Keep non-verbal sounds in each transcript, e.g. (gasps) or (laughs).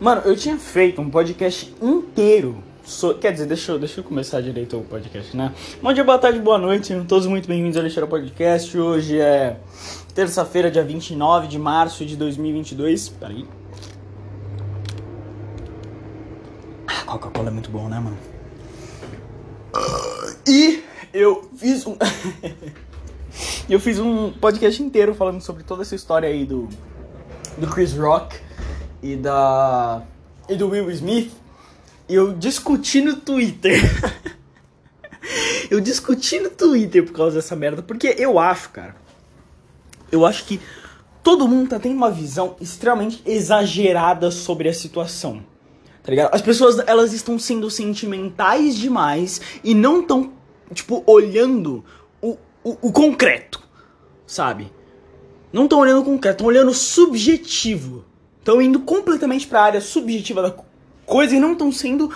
Mano, eu tinha feito um podcast inteiro. So... Quer dizer, deixa eu, deixa eu começar direito o podcast, né? Bom dia, boa tarde, boa noite. Todos muito bem-vindos ao Alexandre Podcast. Hoje é terça-feira, dia 29 de março de 2022. Peraí. Ah, Coca-Cola é muito bom, né, mano? E eu fiz um. (laughs) eu fiz um podcast inteiro falando sobre toda essa história aí do. do Chris Rock e da. e do Will Smith. Eu discuti no Twitter. (laughs) eu discuti no Twitter por causa dessa merda. Porque eu acho, cara. Eu acho que todo mundo tá tendo uma visão extremamente exagerada sobre a situação. Tá ligado? As pessoas, elas estão sendo sentimentais demais e não tão, tipo, olhando o, o, o concreto, sabe? Não estão olhando o concreto, estão olhando o subjetivo. Estão indo completamente pra área subjetiva da coisa e não estão sendo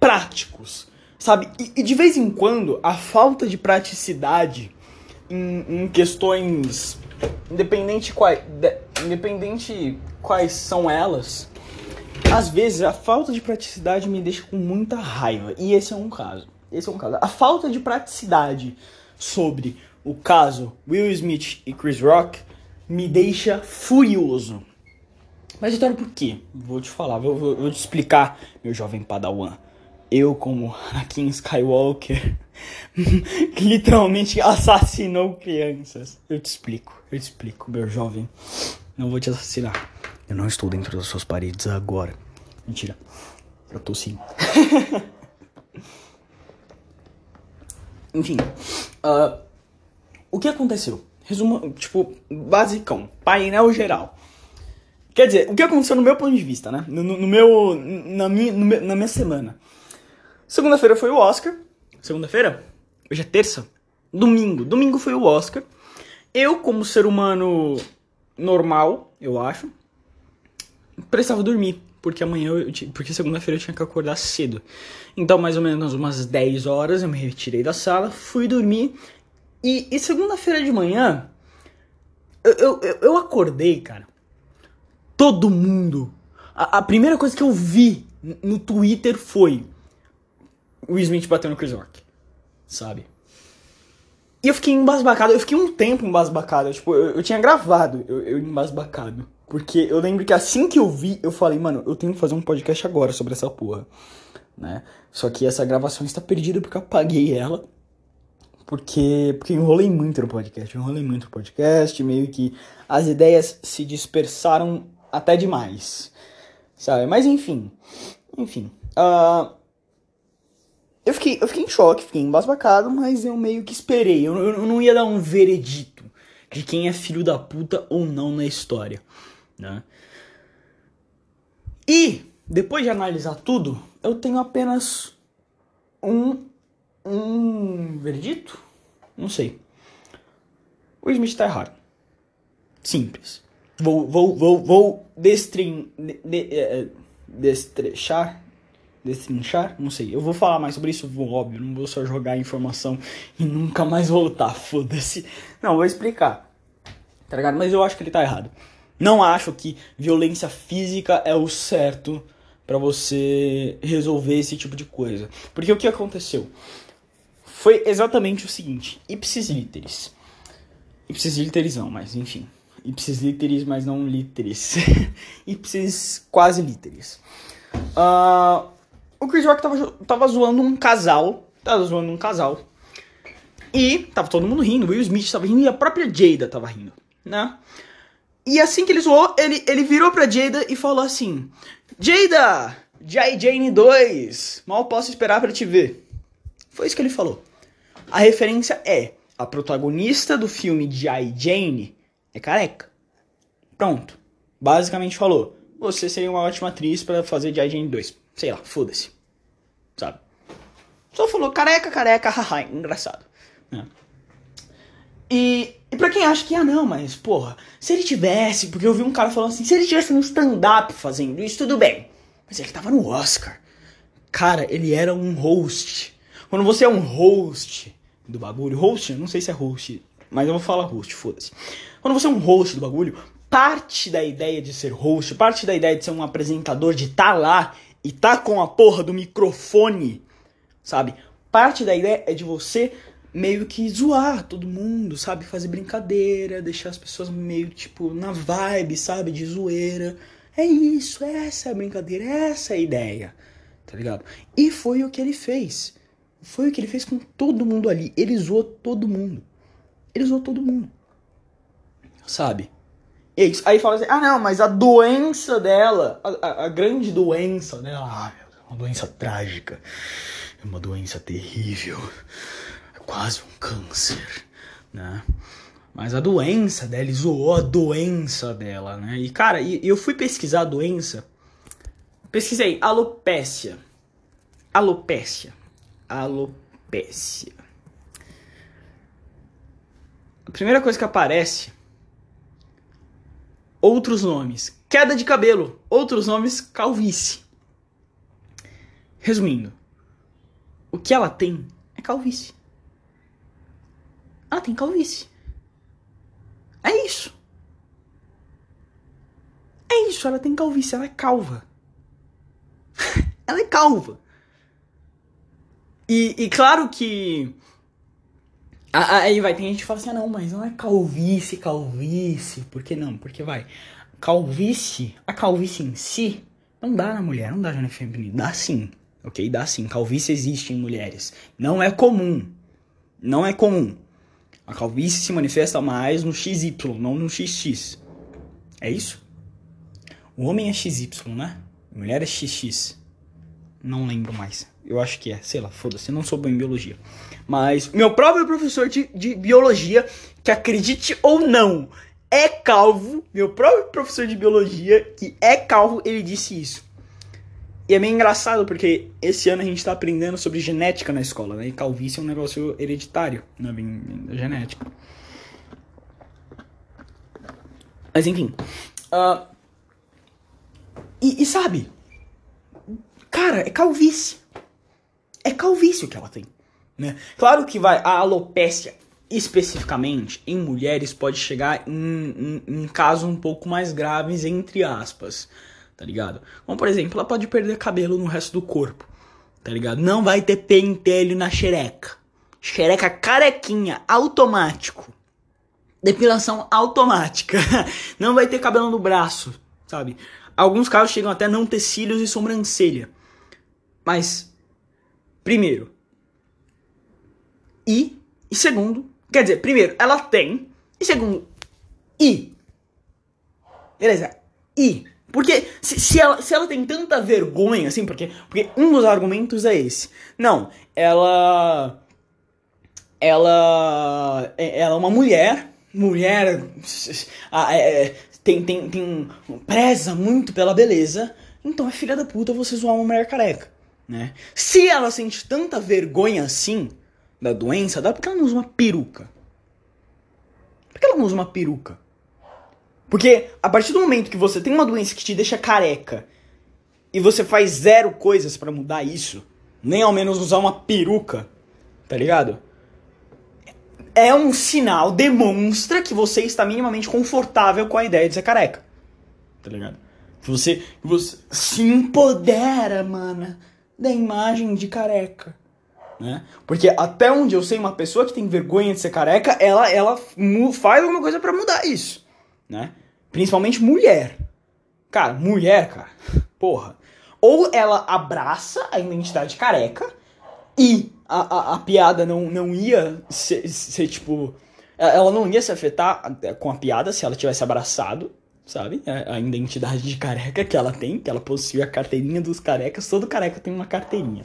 práticos, sabe? E, e, de vez em quando, a falta de praticidade em, em questões, independente, quais, de, independente quais são elas, às vezes a falta de praticidade me deixa com muita raiva. E esse é um caso. Esse é um caso. A falta de praticidade sobre o caso Will Smith e Chris Rock me deixa furioso. Mas então por quê? Vou te falar, vou, vou, vou te explicar, meu jovem padawan. Eu, como Anakin Skywalker, que (laughs) literalmente assassinou crianças. Eu te explico, eu te explico, meu jovem. Não vou te assassinar. Eu não estou dentro das suas paredes agora. Mentira. Eu tô sim. (laughs) Enfim. Uh, o que aconteceu? Resumo, tipo, basicão. Painel geral. Quer dizer, o que aconteceu no meu ponto de vista, né? No, no meu. Na minha, na minha semana. Segunda-feira foi o Oscar. Segunda-feira? Hoje é terça? Domingo. Domingo foi o Oscar. Eu, como ser humano normal, eu acho, precisava dormir. Porque amanhã eu, porque segunda-feira eu tinha que acordar cedo. Então, mais ou menos umas 10 horas, eu me retirei da sala, fui dormir. E, e segunda-feira de manhã, eu, eu, eu acordei, cara todo mundo. A, a, primeira coisa que eu vi no Twitter foi o Smith batendo no Chris Rock, sabe? E eu fiquei embasbacado, eu fiquei um tempo embasbacado, tipo, eu, eu tinha gravado, eu, eu embasbacado. Porque eu lembro que assim que eu vi, eu falei, mano, eu tenho que fazer um podcast agora sobre essa porra, né? Só que essa gravação está perdida porque eu apaguei ela. Porque, porque eu enrolei muito no podcast, eu enrolei muito no podcast, meio que as ideias se dispersaram até demais, sabe? Mas enfim, enfim. Uh, eu, fiquei, eu fiquei em choque, fiquei embasbacado, mas eu meio que esperei. Eu, eu não ia dar um veredito de quem é filho da puta ou não na história, né? E, depois de analisar tudo, eu tenho apenas um, um veredito? Não sei. O Smith tá errado. Simples. Vou, vou, vou, vou destrin, de, de, de, destrechar, destrinchar, não sei. Eu vou falar mais sobre isso, vou, óbvio, não vou só jogar informação e nunca mais voltar, foda-se. Não, vou explicar, tá ligado? Mas eu acho que ele tá errado. Não acho que violência física é o certo para você resolver esse tipo de coisa. Porque o que aconteceu? Foi exatamente o seguinte, ipsis literis. Ipsis literis não, mas enfim ipsis literis, mas não literis. ipsis (laughs) quase literis. Uh, o Chris Rock tava, tava zoando um casal. Tava zoando um casal. E tava todo mundo rindo. Will Smith tava rindo e a própria Jada tava rindo, né? E assim que ele zoou, ele, ele virou pra Jada e falou assim: Jada, J. Jane 2, mal posso esperar para te ver. Foi isso que ele falou. A referência é a protagonista do filme J. Jane é careca. Pronto. Basicamente falou: você seria uma ótima atriz para fazer de Jane 2. Sei lá, foda-se. Sabe? Só falou careca, careca, haha, engraçado. É. E, e pra quem acha que, ah não, mas porra, se ele tivesse, porque eu vi um cara falando assim, se ele tivesse no stand-up fazendo isso, tudo bem. Mas ele tava no Oscar. Cara, ele era um host. Quando você é um host do bagulho, host, não sei se é host, mas eu vou falar host, foda-se. Quando você é um host do bagulho, parte da ideia de ser host, parte da ideia de ser um apresentador, de tá lá e tá com a porra do microfone, sabe? Parte da ideia é de você meio que zoar todo mundo, sabe? Fazer brincadeira, deixar as pessoas meio tipo na vibe, sabe? De zoeira. É isso, essa é a brincadeira, essa é a ideia, tá ligado? E foi o que ele fez. Foi o que ele fez com todo mundo ali. Ele zoou todo mundo. Ele zoou todo mundo. Sabe? E é isso. Aí fala assim: ah, não, mas a doença dela, a, a, a grande doença dela, ah, meu Deus, uma doença trágica. É uma doença terrível. É quase um câncer, né? Mas a doença dela, ele zoou a doença dela, né? E cara, e, eu fui pesquisar a doença. Pesquisei alopécia. Alopécia. Alopécia. A primeira coisa que aparece outros nomes. Queda de cabelo, outros nomes, calvície. Resumindo, o que ela tem é calvície. Ela tem calvície. É isso. É isso, ela tem calvície, ela é calva. (laughs) ela é calva. E, e claro que Aí vai, tem gente que fala assim, ah, não, mas não é calvície, calvície. Por que não? Porque vai, calvície, a calvície em si, não dá na mulher, não dá já no feminino. Dá sim, ok? Dá sim. Calvície existe em mulheres. Não é comum. Não é comum. A calvície se manifesta mais no XY, não no XX. É isso? O homem é XY, né? A mulher é XX. Não lembro mais. Eu acho que é. Sei lá, foda-se. Não sou bom em biologia. Mas meu próprio professor de, de biologia, que acredite ou não, é calvo. Meu próprio professor de biologia, que é calvo, ele disse isso. E é meio engraçado porque esse ano a gente tá aprendendo sobre genética na escola, né? E calvície é um negócio hereditário, não é bem da genética. Mas enfim. Uh, e, e sabe? Cara, é calvície. É calvície o que ela tem. Né? Claro que vai, a alopécia especificamente em mulheres pode chegar em, em, em casos um pouco mais graves, entre aspas, tá ligado? Como por exemplo, ela pode perder cabelo no resto do corpo, tá ligado? Não vai ter pentelho na xereca. Xereca carequinha, automático. Depilação automática. (laughs) Não vai ter cabelo no braço, sabe? Alguns casos chegam até não ter cílios e sobrancelha. Mas, primeiro, e, e segundo, quer dizer, primeiro, ela tem, e segundo, e. Beleza, e. Porque se, se, ela, se ela tem tanta vergonha, assim, porque, porque um dos argumentos é esse. Não, ela. Ela. É, ela é uma mulher. Mulher. É, tem, tem, tem. Preza muito pela beleza. Então é filha da puta você zoar uma mulher careca, né? Se ela sente tanta vergonha assim da doença dá porque ela não usa uma peruca. Por que ela não usa uma peruca? Porque a partir do momento que você tem uma doença que te deixa careca e você faz zero coisas para mudar isso, nem ao menos usar uma peruca, tá ligado? É um sinal, demonstra que você está minimamente confortável com a ideia de ser careca. Tá ligado? Que você, você se empodera, mana, da imagem de careca né? Porque até onde eu sei, uma pessoa que tem vergonha de ser careca, ela, ela faz alguma coisa para mudar isso, né? Principalmente mulher. Cara, mulher, cara, (laughs) porra. Ou ela abraça a identidade careca e a, a, a piada não, não ia ser, ser, tipo. Ela não ia se afetar com a piada se ela tivesse abraçado, sabe? A, a identidade de careca que ela tem, que ela possui a carteirinha dos carecas. Todo careca tem uma carteirinha.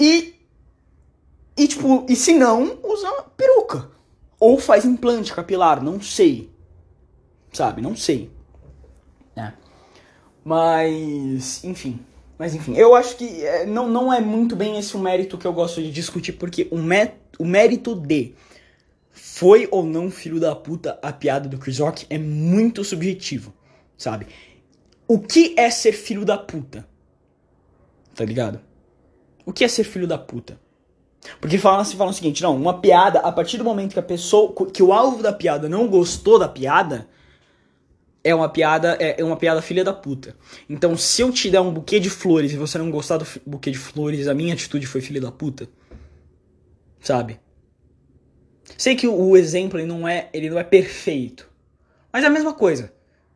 E. E tipo, e se não, usa peruca. Ou faz implante capilar, não sei. Sabe, não sei. É. Mas, enfim. Mas enfim, eu acho que é, não, não é muito bem esse o mérito que eu gosto de discutir, porque o, mé o mérito de foi ou não filho da puta a piada do Chris Rock é muito subjetivo, sabe? O que é ser filho da puta? Tá ligado? O que é ser filho da puta? Porque falam, se falam o seguinte, não, uma piada, a partir do momento que a pessoa, que o alvo da piada não gostou da piada, é uma piada, é uma piada filha da puta. Então, se eu te der um buquê de flores e você não gostar do buquê de flores, a minha atitude foi filha da puta. Sabe? Sei que o exemplo ele não é, ele não é perfeito. Mas é a mesma coisa.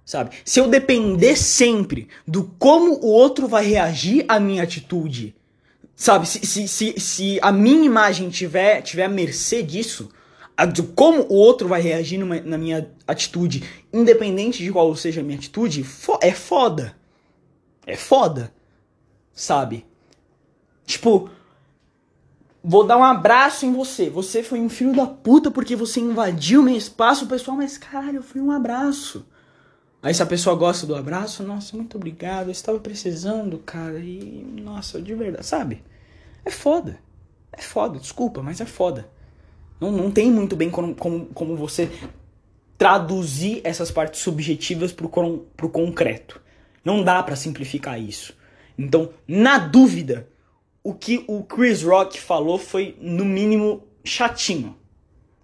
Sabe? Se eu depender sempre do como o outro vai reagir à minha atitude, sabe? Se, se, se, se a minha imagem tiver, tiver à mercê disso, a, de como o outro vai reagir numa, na minha atitude, independente de qual seja a minha atitude, fo é foda. É foda. Sabe? Tipo, vou dar um abraço em você. Você foi um filho da puta porque você invadiu meu espaço, pessoal, mas caralho, foi um abraço. Aí se a pessoa gosta do abraço, nossa, muito obrigado, eu estava precisando, cara, e nossa, de verdade, sabe? É foda. É foda, desculpa, mas é foda. Não, não tem muito bem como, como, como você traduzir essas partes subjetivas pro, pro concreto. Não dá para simplificar isso. Então, na dúvida, o que o Chris Rock falou foi, no mínimo, chatinho.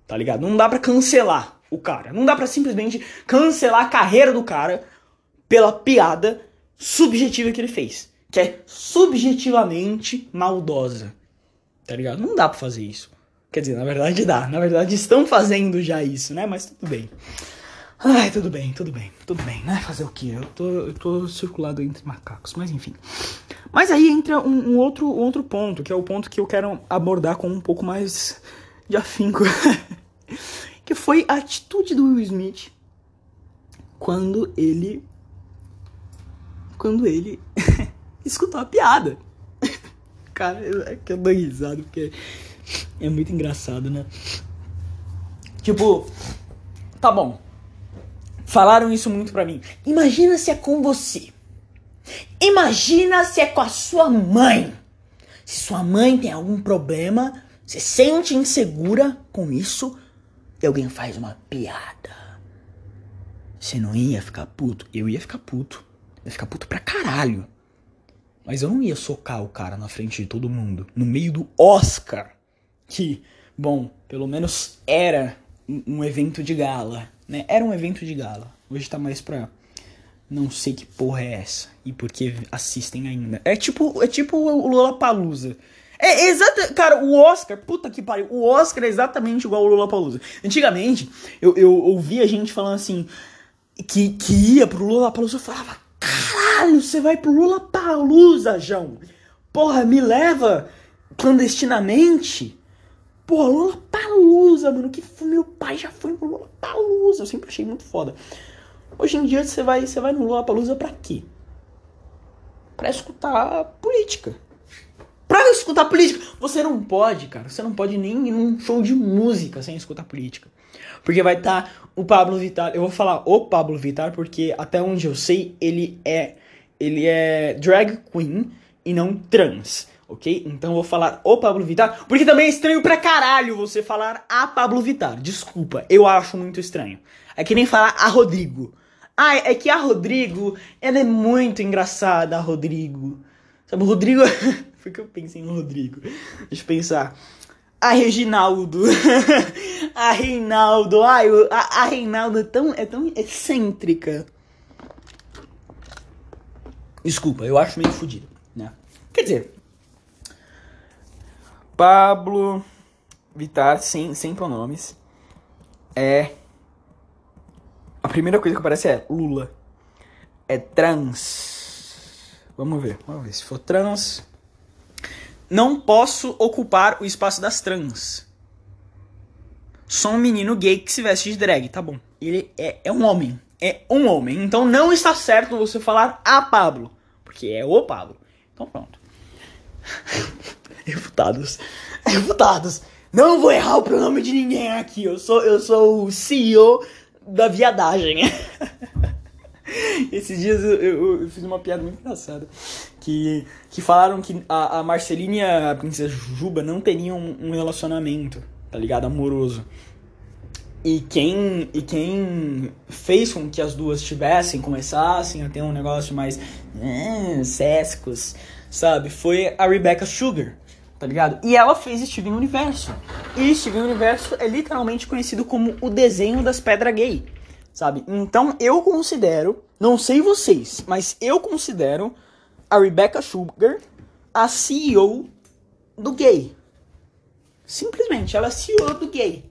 Tá ligado? Não dá para cancelar o cara. Não dá para simplesmente cancelar a carreira do cara pela piada subjetiva que ele fez. Que é subjetivamente maldosa. Tá ligado? Não dá pra fazer isso. Quer dizer, na verdade dá. Na verdade estão fazendo já isso, né? Mas tudo bem. Ai, tudo bem, tudo bem, tudo bem, né? Fazer o quê? Eu tô, eu tô circulado entre macacos, mas enfim. Mas aí entra um, um outro, um outro ponto, que é o ponto que eu quero abordar com um pouco mais de afinco. (laughs) que foi a atitude do Will Smith quando ele. Quando ele (laughs) escutou a piada. (laughs) Cara, é que eu dou risada, porque é muito engraçado, né? Tipo, tá bom. Falaram isso muito pra mim. Imagina se é com você. Imagina se é com a sua mãe. Se sua mãe tem algum problema, se sente insegura com isso e alguém faz uma piada. Você não ia ficar puto? Eu ia ficar puto. Eu ia ficar puto pra caralho. Mas eu não ia socar o cara na frente de todo mundo. No meio do Oscar que, bom, pelo menos era um evento de gala, né? Era um evento de gala. Hoje tá mais pra não sei que porra é essa e por que assistem ainda. É tipo, é tipo o Lollapalooza. É exato, cara, o Oscar, puta que pariu, o Oscar é exatamente igual ao Lollapalooza. Antigamente, eu, eu ouvia gente falando assim, que, que ia pro Lollapalooza, eu falava, caralho, você vai pro Lollapalooza, João. Porra, me leva clandestinamente Pô, Lula Palusa, mano. Que meu pai já foi no Lula Palusa. Eu sempre achei muito foda. Hoje em dia você vai, você vai no Lula Palusa pra quê? Pra escutar política. Pra escutar política. Você não pode, cara. Você não pode nem ir num show de música sem escutar política. Porque vai estar tá o Pablo Vittar. Eu vou falar o Pablo Vittar porque até onde eu sei ele é ele é drag queen e não trans ok? Então eu vou falar o Pablo Vittar, porque também é estranho pra caralho você falar a Pablo Vittar. Desculpa, eu acho muito estranho. É que nem falar a Rodrigo. Ah, é que a Rodrigo, ela é muito engraçada, a Rodrigo. Sabe, o Rodrigo. (laughs) Foi que eu pensei no Rodrigo. Deixa eu pensar. A Reginaldo. (laughs) a Reinaldo. Ai, a, a Reinaldo é tão, é tão excêntrica. Desculpa, eu acho meio fodido, né? Quer dizer, Pablo Vittar, sem, sem pronomes, é. A primeira coisa que aparece é Lula. É trans. Vamos ver, vamos ver. Se for trans. Não posso ocupar o espaço das trans. Sou um menino gay que se veste de drag, tá bom. Ele é, é um homem. É um homem. Então não está certo você falar a Pablo. Porque é o Pablo. Então pronto. (laughs) Refutados. Refutados. Não vou errar o pronome de ninguém aqui. Eu sou, eu sou o CEO da viadagem. (laughs) (laughs) Esses dias eu, eu, eu, fiz uma piada muito engraçada. Que, que falaram que a, a Marceline e a Princesa Juba não teriam um relacionamento, tá ligado? Amoroso. E quem, e quem fez com que as duas tivessem, começassem a ter um negócio mais. Eh, sésicos, sabe? Foi a Rebecca Sugar tá ligado? E ela fez Steven Universo. E Steven Universo é literalmente conhecido como o desenho das pedras gay, sabe? Então eu considero, não sei vocês, mas eu considero a Rebecca Sugar a CEO do gay. Simplesmente, ela é CEO do gay.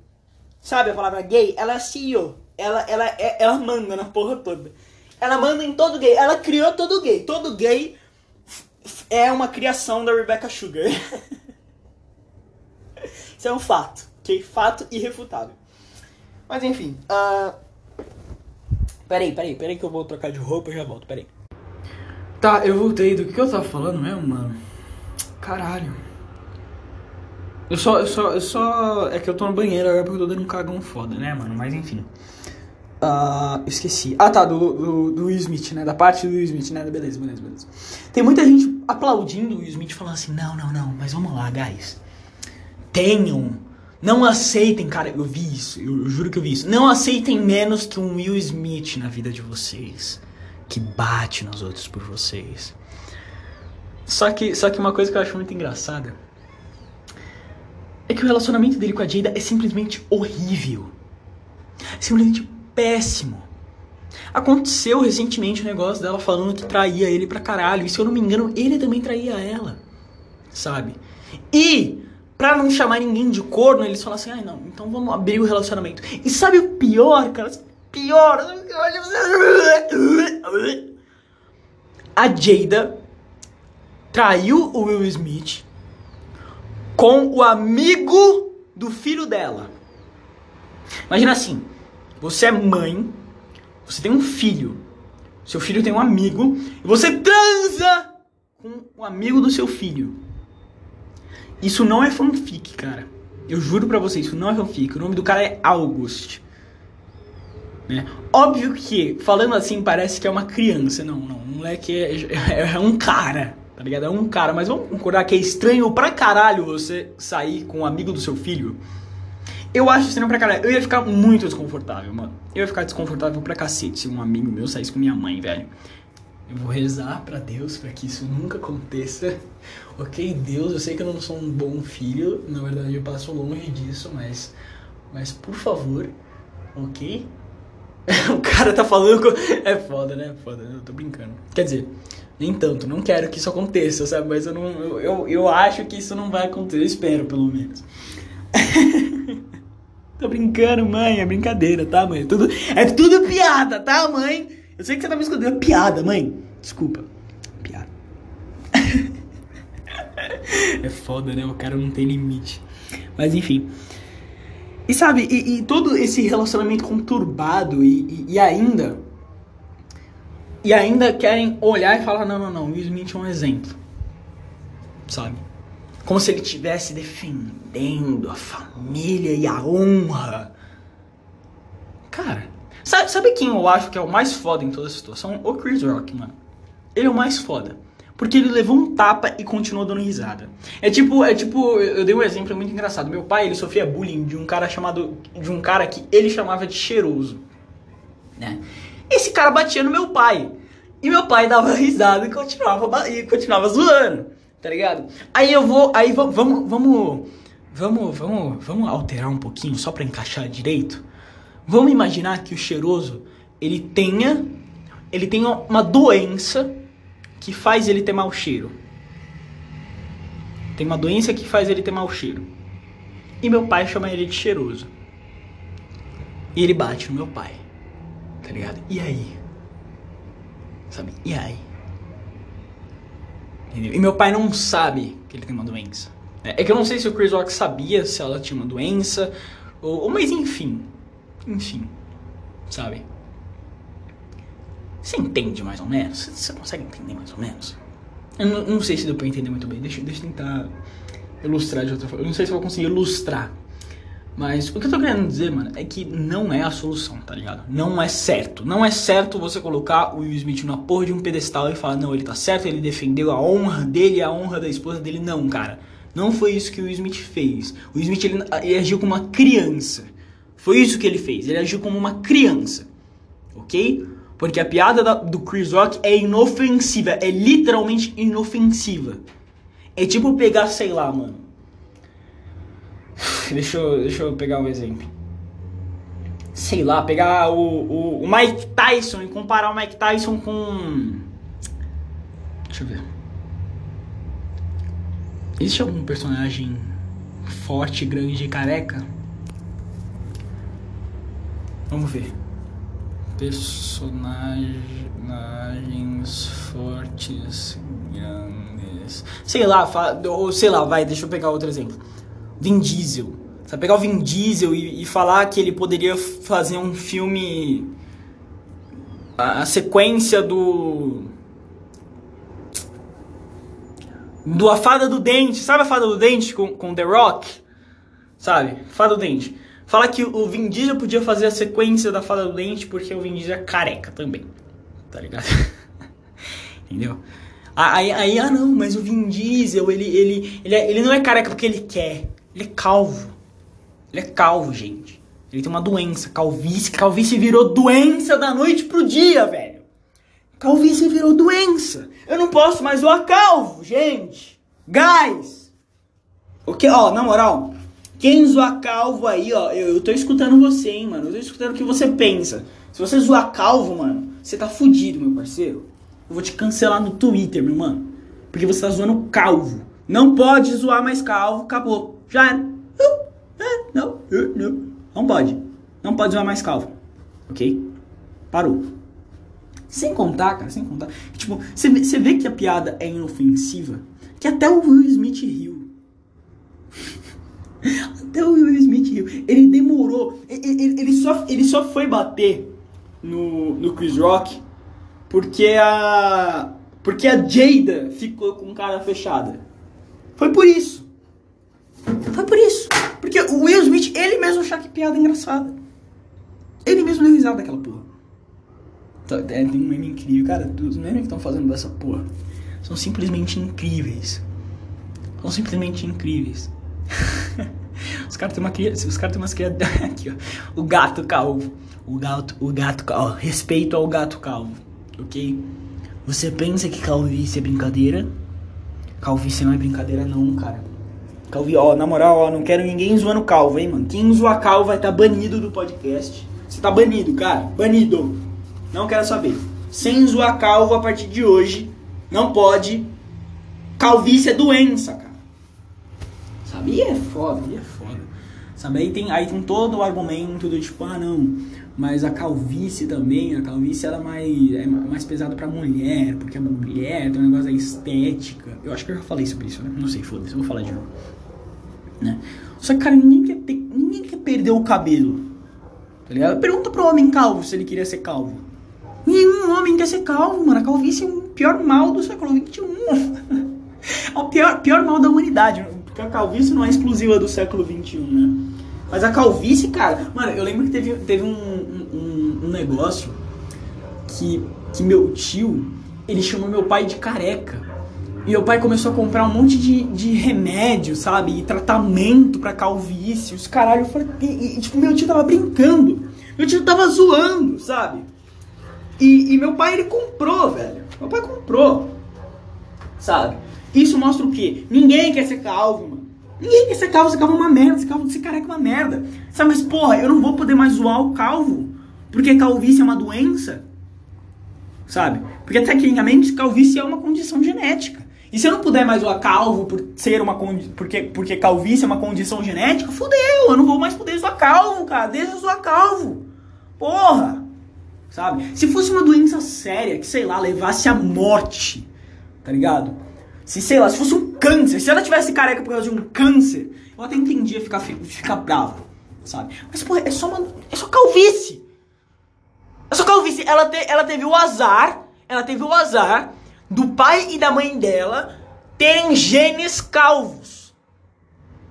Sabe a palavra gay? Ela é CEO. Ela, ela, é, ela manda na porra toda. Ela manda em todo gay. Ela criou todo gay. Todo gay é uma criação da Rebecca Sugar. (laughs) Isso é um fato. Ok? Fato irrefutável. Mas enfim. Uh... Peraí, peraí, peraí que eu vou trocar de roupa e já volto. Peraí. Tá, eu voltei. Do que eu tava falando mesmo, mano? Caralho. Eu só, eu só, eu só. É que eu tô no banheiro agora porque eu tô dando um cagão foda, né, mano? Mas enfim. Uh, esqueci. Ah, tá, do, do, do Will Smith, né? Da parte do Will Smith, né? Beleza, beleza, beleza. Tem muita gente aplaudindo o Will Smith falando assim: não, não, não, mas vamos lá, guys. Tenham. Não aceitem, cara, eu vi isso, eu, juro que eu vi isso. Não aceitem menos que um Will Smith na vida de vocês. Que bate nos outros por vocês. Só que, só que uma coisa que eu acho muito engraçada é que o relacionamento dele com a Jada é simplesmente horrível. Simplesmente péssimo. Aconteceu recentemente o um negócio dela falando que traía ele pra caralho. E se eu não me engano, ele também traía ela. Sabe? E, pra não chamar ninguém de corno, eles falam assim: ai ah, não, então vamos abrir o relacionamento. E sabe o pior, cara? Pior. A Jada traiu o Will Smith com o amigo do filho dela. Imagina assim, você é mãe, você tem um filho, seu filho tem um amigo, e você transa com o amigo do seu filho. Isso não é fanfic, cara. Eu juro pra você, isso não é fanfic. O nome do cara é August. Né? Óbvio que, falando assim, parece que é uma criança. Não, não. O moleque é, é, é um cara tá ligado? É um cara, mas vamos concordar que é estranho pra caralho você sair com um amigo do seu filho? Eu acho estranho pra caralho. Eu ia ficar muito desconfortável, mano. Eu ia ficar desconfortável pra cacete se um amigo meu saísse com minha mãe, velho. Eu vou rezar pra Deus pra que isso nunca aconteça. (laughs) Ok, Deus, eu sei que eu não sou um bom filho. Na verdade, eu passo longe disso, mas. Mas por favor, ok? (laughs) o cara tá falando. Com... (laughs) É foda, né? Foda, eu tô brincando. Quer dizer, nem tanto, não quero que isso aconteça, sabe? Mas eu não. Eu, eu, eu acho que isso não vai acontecer, eu espero pelo menos. Tô brincando, mãe, é brincadeira, tá, mãe? Tudo, é tudo piada, tá, mãe? Eu sei que você tá me escondendo, é piada, mãe. Desculpa. Piada. é foda, né? O cara não tem limite. Mas enfim. E sabe, e, e todo esse relacionamento conturbado e, e, e ainda e ainda querem olhar e falar: não, não, não, Will Smith é um exemplo. Sabe? Como se ele estivesse defendendo a família e a honra. Cara, sabe, sabe quem eu acho que é o mais foda em toda a situação? O Chris Rock, mano. Ele é o mais foda. Porque ele levou um tapa e continuou dando risada. É tipo, é tipo, eu dei um exemplo muito engraçado. Meu pai, ele sofria bullying de um cara chamado, de um cara que ele chamava de cheiroso, né? Esse cara batia no meu pai. E meu pai dava risada e continuava, e continuava zoando, tá ligado? Aí eu vou, aí vamos, vamos, vamos, vamos, vamos, alterar um pouquinho só para encaixar direito. Vamos imaginar que o cheiroso, ele tenha, ele tenha uma doença que faz ele ter mau cheiro. Tem uma doença que faz ele ter mau cheiro. E meu pai chama ele de cheiroso. E ele bate no meu pai tá ligado? E aí? Sabe? E aí? Entendeu? E meu pai não sabe que ele tem uma doença. É, é que eu não sei se o Chris Rock sabia se ela tinha uma doença, ou mas enfim. Enfim. Sabe? Você entende mais ou menos? Você, consegue entender mais ou menos? Eu não, não, sei se deu pra entender muito bem. Deixa, deixa eu tentar ilustrar de outra forma. Eu não sei se eu vou conseguir ilustrar mas o que eu tô querendo dizer, mano, é que não é a solução, tá ligado? Não é certo. Não é certo você colocar o Will Smith na porra de um pedestal e falar, não, ele tá certo, ele defendeu a honra dele, a honra da esposa dele. Não, cara. Não foi isso que o Will Smith fez. O Will Smith, ele, ele agiu como uma criança. Foi isso que ele fez. Ele agiu como uma criança. Ok? Porque a piada da, do Chris Rock é inofensiva. É literalmente inofensiva. É tipo pegar, sei lá, mano (sighs) deixa eu, deixa eu pegar um exemplo. sei lá, pegar o, o, o Mike Tyson e comparar o Mike Tyson com. Deixa eu ver. Existe algum personagem forte, grande e careca? Vamos ver. Personagens fortes, grandes. Sei lá, ou sei lá, vai, deixa eu pegar outro exemplo. Vin Diesel. Você pegar o Vin Diesel e, e falar que ele poderia fazer um filme. A, a sequência do. Do A Fada do Dente. Sabe a Fada do Dente com, com The Rock? Sabe? Fada do Dente. Fala que o Vin Diesel podia fazer a sequência da Fada do Dente porque o Vin Diesel é careca também. Tá ligado? (laughs) Entendeu? Aí, aí, ah não, mas o Vin Diesel, ele, ele, ele, é, ele não é careca porque ele quer. Ele é calvo. Ele é calvo, gente. Ele tem uma doença, calvície. Calvície virou doença da noite pro dia, velho. Calvície virou doença. Eu não posso mais zoar calvo, gente. Guys. O que? Ó, na moral, quem zoar calvo aí, ó, eu, eu tô escutando você, hein, mano. Eu tô escutando o que você pensa. Se você zoar calvo, mano, você tá fudido, meu parceiro. Eu vou te cancelar no Twitter, meu mano. Porque você tá zoando calvo. Não pode zoar mais calvo, acabou. Já era. É, não, não. Não pode. Não pode zoar mais calvo. Ok? Parou. Sem contar, cara, sem contar. Tipo, você vê que a piada é inofensiva. Que até o Will Smith riu. Até o Will Smith riu. Ele demorou. Ele, ele, só, ele só foi bater no, no Chris Rock porque a. Porque a Jada ficou com cara fechada. Foi por isso. Foi por isso. Porque o Will Smith, ele mesmo achou que piada engraçada. Ele mesmo deu risada daquela porra. Então, é, tem um meme incrível. Cara, os memes que estão fazendo dessa porra são simplesmente incríveis. São simplesmente incríveis. (laughs) os caras têm uma criança. Os caras têm umas crianças. (laughs) Aqui, ó. O gato calvo. O gato, o gato calvo. Respeito ao gato calvo. Ok? Você pensa que calvície é brincadeira? Calvície não é brincadeira, não, cara. Calvi, ó, na moral, ó, não quero ninguém zoando calvo, hein, mano. Quem zoa calvo vai estar tá banido do podcast. Você tá banido, cara. Banido. Não quero saber. Sem zoar calvo a partir de hoje. Não pode. Calvície é doença, cara. Sabe? E é foda, e é foda. Sabe? Aí tem, aí tem todo o argumento do tipo, ah, não. Mas a calvície também, a calvície ela é mais, é mais pesada pra mulher, porque a mulher tem um negócio da estética. Eu acho que eu já falei sobre isso, né? Não sei, foda-se, eu vou falar de novo né? Só que, cara, ninguém quer, ter, ninguém quer perder o cabelo. Tá ligado? Pergunta pro homem calvo se ele queria ser calvo. Nenhum homem quer ser calvo, mano. A calvície é o pior mal do século XXI. (laughs) é o pior, pior mal da humanidade. Porque a calvície não é exclusiva do século XXI, né? Mas a calvície, cara... Mano, eu lembro que teve, teve um, um, um negócio que, que meu tio, ele chamou meu pai de careca. E meu pai começou a comprar um monte de, de remédio, sabe? E tratamento pra calvície, os caralho. Eu falei, e, e, tipo, meu tio tava brincando. Meu tio tava zoando, sabe? E, e meu pai, ele comprou, velho. Meu pai comprou, sabe? Isso mostra o quê? Ninguém quer ser calvo, mano. Ninguém quer ser calvo, ser calvo é uma merda, ser calvo, ser careca é uma merda. Sabe, mas porra, eu não vou poder mais zoar o calvo, porque calvície é uma doença, sabe? Porque tecnicamente calvície é uma condição genética. E se eu não puder mais zoar calvo por ser uma porque porque calvície é uma condição genética, fudeu, eu não vou mais poder zoar calvo, cara. Deixa eu zoar calvo. Porra. Sabe? Se fosse uma doença séria, que sei lá, levasse à morte, tá ligado? Se sei lá, se fosse um câncer, se ela tivesse careca por causa de um câncer, eu até entendia ficar ficar bravo, sabe? Mas porra, é só uma é só calvície. É só calvície. Ela te, ela teve o azar, ela teve o azar do pai e da mãe dela terem genes calvos.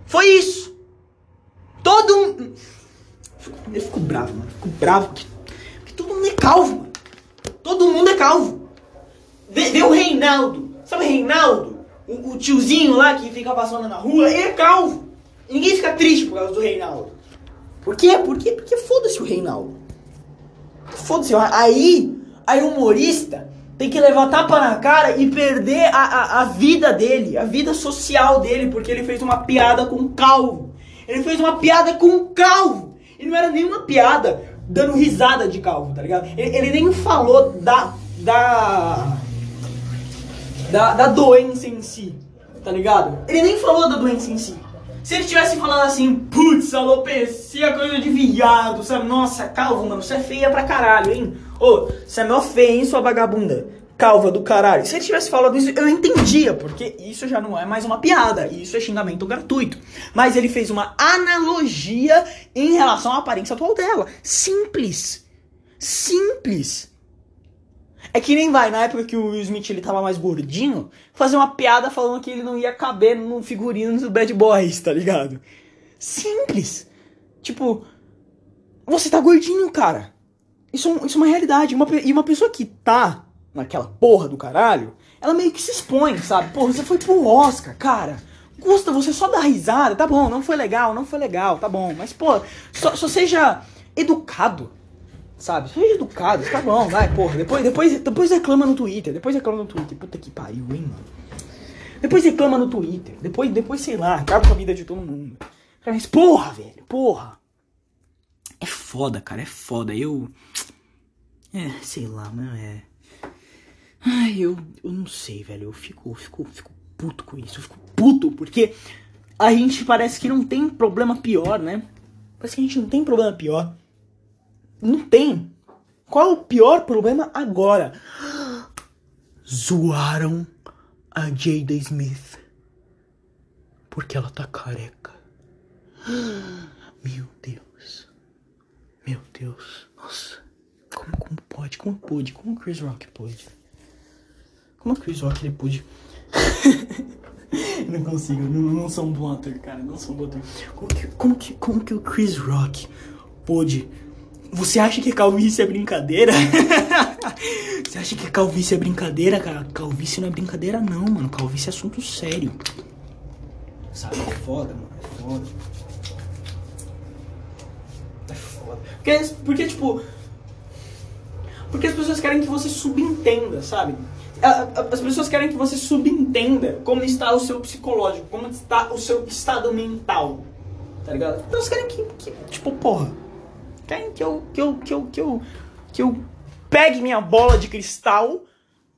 Foi isso. Todo um... Eu fico bravo, mano. Fico bravo porque, porque todo mundo é calvo, mano. Todo mundo é calvo. Vê, vê o Reinaldo. Sabe o Reinaldo? O, o, tiozinho lá que fica passando na rua, ele é calvo. Ninguém fica triste por causa do Reinaldo. Por quê? Por quê? Porque foda-se o Reinaldo. Foda-se. Aí, aí humorista tem que levar tapa na cara e perder a, a, a, vida dele, a vida social dele, porque ele fez uma piada com calvo. Ele fez uma piada com calvo. E não era nenhuma piada dando risada de calvo, tá ligado? Ele, ele nem falou da, da, da. da doença em si, tá ligado? Ele nem falou da doença em si. Se ele tivesse falado assim, putz, alopecia, coisa de viado, sabe? Nossa, calvo, mano, você é feia pra caralho, hein? Ô, você é mó feia, hein, sua vagabunda? Calva do caralho. Se ele tivesse falado isso, eu entendia, porque isso já não é mais uma piada, isso é xingamento gratuito. Mas ele fez uma analogia em relação à aparência atual dela. Simples. Simples. É que nem vai, na época que o Will Smith ele tava mais gordinho, fazer uma piada falando que ele não ia caber no figurino do Bad Boys, tá ligado? Simples. Tipo, você tá gordinho, cara. Isso, é isso é uma realidade. Uma, e uma pessoa que tá naquela porra do caralho, ela meio que se expõe, sabe? Porra, você foi pro Oscar, cara. Custa você só dar risada, tá bom, não foi legal, não foi legal, tá bom. Mas, pô, só, só seja educado Sabe? Seja educado, tá bom, vai, porra. Depois, depois, depois reclama no Twitter. Depois reclama no Twitter. Puta que pariu, hein, mano. Depois reclama no Twitter. Depois, depois sei lá, acaba com a vida de todo mundo. Mas, porra, velho, porra. É foda, cara, é foda. Eu. É, sei lá, mano, é. Ai, eu, eu não sei, velho. Eu fico, fico, fico puto com isso. Eu fico puto porque a gente parece que não tem problema pior, né? Parece que a gente não tem problema pior não tem. Qual é o pior problema agora? Zoaram a Jada Smith. Porque ela tá careca. Meu Deus. Meu Deus. Nossa. Como, como pode? Como pode? Como o Chris Rock pode? Como o Chris Rock ele pôde? (laughs) não consigo, não, não sou um bom ator, cara, não sou um bom ator. Como que, como que, como que o Chris Rock pôde você acha que calvície é brincadeira? (laughs) Você acha que calvície é brincadeira, cara? Calvície não é brincadeira, não, mano. Calvície é assunto sério. Sabe? É foda, mano. É foda. É foda. Porque, porque, tipo. Porque as pessoas querem que você subentenda, sabe? As pessoas querem que você subentenda como está o seu psicológico, como está o seu estado mental. Tá ligado? Então elas querem que, que tipo, porra Que eu, que eu, que eu, que eu, que eu pegue minha bola de cristal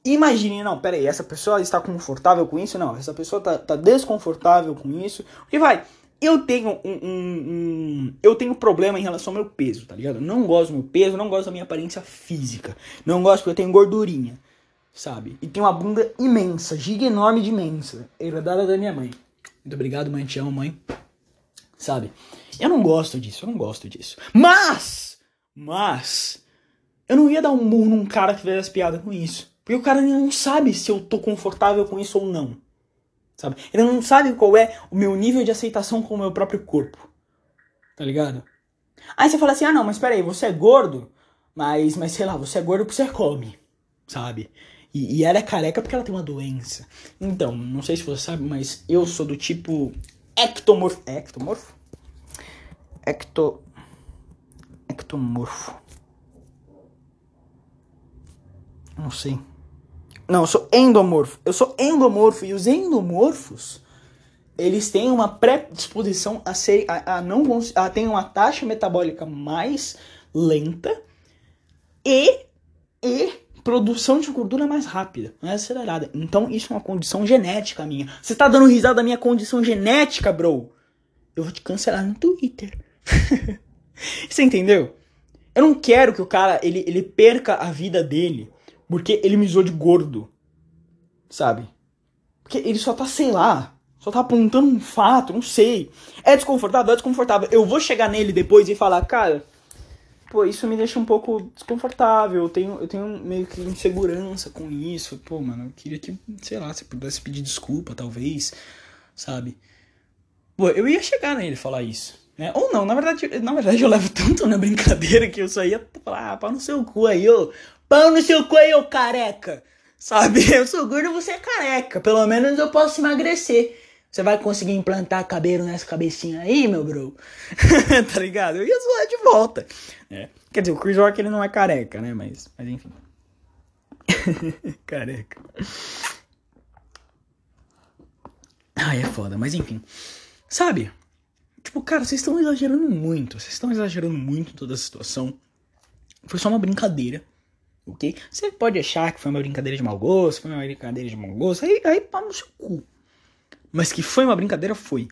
imagine, não, peraí, essa pessoa está confortável com isso? Não, essa pessoa está tá desconfortável com isso. Porque vai, eu tenho um, um, um, Eu tenho problema em relação ao meu peso, tá ligado? não gosto do meu peso, não gosto da minha aparência física. Não gosto porque eu tenho gordurinha, sabe? E tenho uma bunda imensa, giga enorme de imensa. Herdada da minha mãe. Muito obrigado, mãe. Te amo, mãe. Sabe? Eu não gosto disso, eu não gosto disso. Mas, mas, eu não ia dar um murro num cara que fizesse piada com isso. Porque o cara não sabe se eu tô confortável com isso ou não. Sabe? Ele não sabe qual é o meu nível de aceitação com o meu próprio corpo. Tá ligado? Aí você fala assim: ah, não, mas peraí, você é gordo, mas, mas sei lá, você é gordo porque você come. Sabe? E, e ela é careca porque ela tem uma doença. Então, não sei se você sabe, mas eu sou do tipo ectomorfo. Ectomorfo? Ecto, ectomorfo. Não sei. Não, eu sou endomorfo. Eu sou endomorfo e os endomorfos eles têm uma predisposição a ser a, a não a ter uma taxa metabólica mais lenta e e produção de gordura mais rápida, mais acelerada. Então isso é uma condição genética minha. Você tá dando risada da minha condição genética, bro? Eu vou te cancelar no Twitter. (laughs) Você entendeu? Eu não quero que o cara ele, ele perca a vida dele porque ele me zoou de gordo. Sabe? Porque ele só tá, sei lá, só tá apontando um fato, não sei. É desconfortável? É desconfortável. Eu vou chegar nele depois e falar, cara, pô, isso me deixa um pouco desconfortável. Eu tenho, eu tenho meio que insegurança com isso. Pô, mano, eu queria que, sei lá, você pudesse pedir desculpa, talvez, sabe? Pô, eu ia chegar nele e falar isso. Né? Ou não, na verdade, na verdade eu levo tanto na brincadeira que eu só ia falar, ah, pau no seu cu aí, ô. Pau no seu cu aí, ô careca. Sabe? (laughs) Eu sou gordo, você é careca. Pelo menos eu posso emagrecer. Você vai conseguir implantar cabelo nessa cabecinha aí, meu bro? (laughs) tá ligado? Eu ia zoar de volta. É. Quer dizer, o Chris Rock ele não é careca, né? Mas, mas enfim. (laughs) careca. Ai, é foda, mas enfim. Sabe? Tipo, cara, vocês estão exagerando muito. Vocês estão exagerando muito toda a situação. Foi só uma brincadeira. Ok? Você pode achar que foi uma brincadeira de mau gosto, foi uma brincadeira de mau gosto, aí, aí pá no seu cu. Mas que foi uma brincadeira, foi.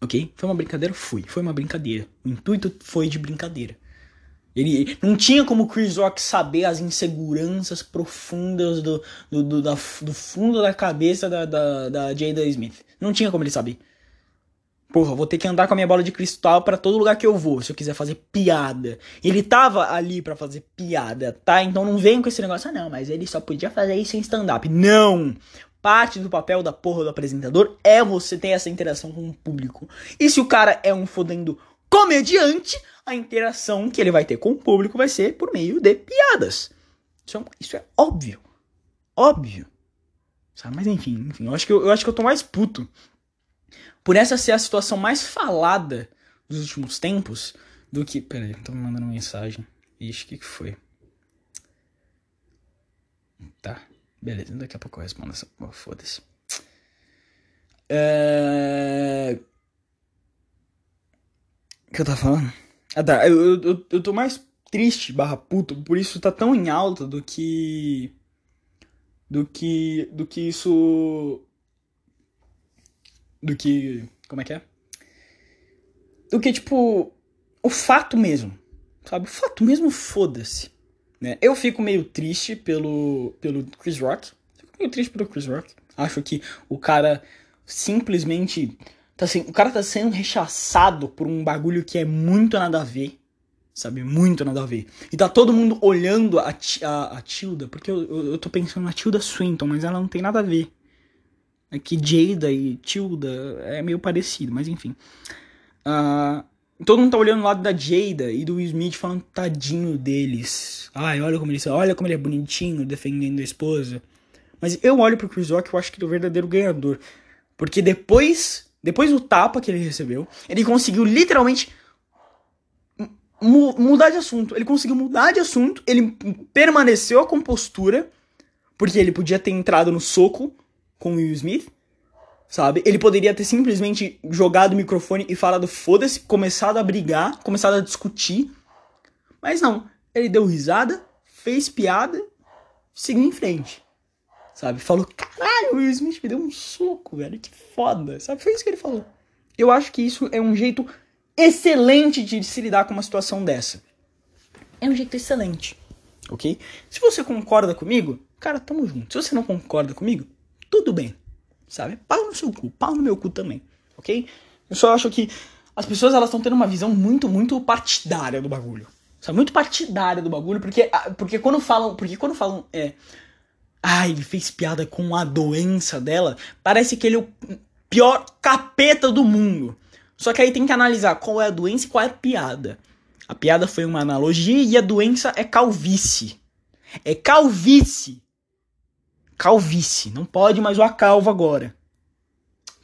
Ok? Foi uma brincadeira, foi. Foi uma brincadeira. O intuito foi de brincadeira. Ele não tinha como Chris Rock saber as inseguranças profundas do, do, do, da, do fundo da cabeça da, da, da Jada Smith. Não tinha como ele saber. Porra, vou ter que andar com a minha bola de cristal para todo lugar que eu vou, se eu quiser fazer piada. Ele tava ali para fazer piada, tá? Então não vem com esse negócio, ah não, mas ele só podia fazer isso em stand-up. Não! Parte do papel da porra do apresentador é você ter essa interação com o público. E se o cara é um fodendo comediante, a interação que ele vai ter com o público vai ser por meio de piadas. Isso é, isso é óbvio. Óbvio. Sabe? Mas enfim, enfim, eu acho, que eu, eu acho que eu tô mais puto. Por essa ser a situação mais falada dos últimos tempos do que. Pera aí, tô me mandando mensagem. Ixi, o que, que foi? Tá, beleza, daqui a pouco eu respondo essa. Oh, Foda-se. É... O que eu tava falando? Ah tá, eu, eu, eu tô mais triste, barra puto, por isso tá tão em alta do que. Do que. Do que isso. Do que. Como é que é? Do que, tipo. O fato mesmo. Sabe? O fato mesmo, foda-se. Né? Eu fico meio triste pelo, pelo Chris Rock. Fico meio triste pelo Chris Rock. Acho que o cara simplesmente Tá assim, o cara tá sendo rechaçado por um bagulho que é muito nada a ver. Sabe? Muito nada a ver. E tá todo mundo olhando a, a, a Tilda, porque eu, eu, eu, tô pensando na Tilda Swinton, mas ela não tem nada a ver. É que Jada e Tilda é meio parecido, mas enfim. Uh, todo mundo tá olhando o lado da Jada e do Will Smith falando tadinho deles. Ai, olha como ele, olha como ele é bonitinho defendendo a esposa. Mas eu olho pro Chris Rock e acho que ele é o verdadeiro ganhador. Porque depois depois do tapa que ele recebeu, ele conseguiu literalmente mu mudar de assunto. Ele conseguiu mudar de assunto, ele permaneceu a compostura, porque ele podia ter entrado no soco com o Will Smith, sabe? Ele poderia ter simplesmente jogado o microfone e falado foda-se, começado a brigar, começado a discutir. Mas não, ele deu risada, fez piada, seguiu em frente sabe? Falou, caralho, o Will Smith me deu um soco, velho, que foda, sabe? Foi isso que ele falou. Eu acho que isso é um jeito excelente de se lidar com uma situação dessa. É um jeito excelente, ok? Se você concorda comigo, cara, tamo junto. Se você não concorda comigo, tudo bem, sabe? Pau no seu cu, pau no meu cu também, ok? Eu só acho que as pessoas elas estão tendo uma visão muito, muito partidária do bagulho. Sabe? Muito partidária do bagulho, porque, porque quando falam, porque quando falam, é, Ai, ele fez piada com a doença dela. Parece que ele é o pior capeta do mundo. Só que aí tem que analisar qual é a doença e qual é a piada. A piada foi uma analogia e a doença é calvície. É calvície. Calvície. Não pode mais zoar calvo agora.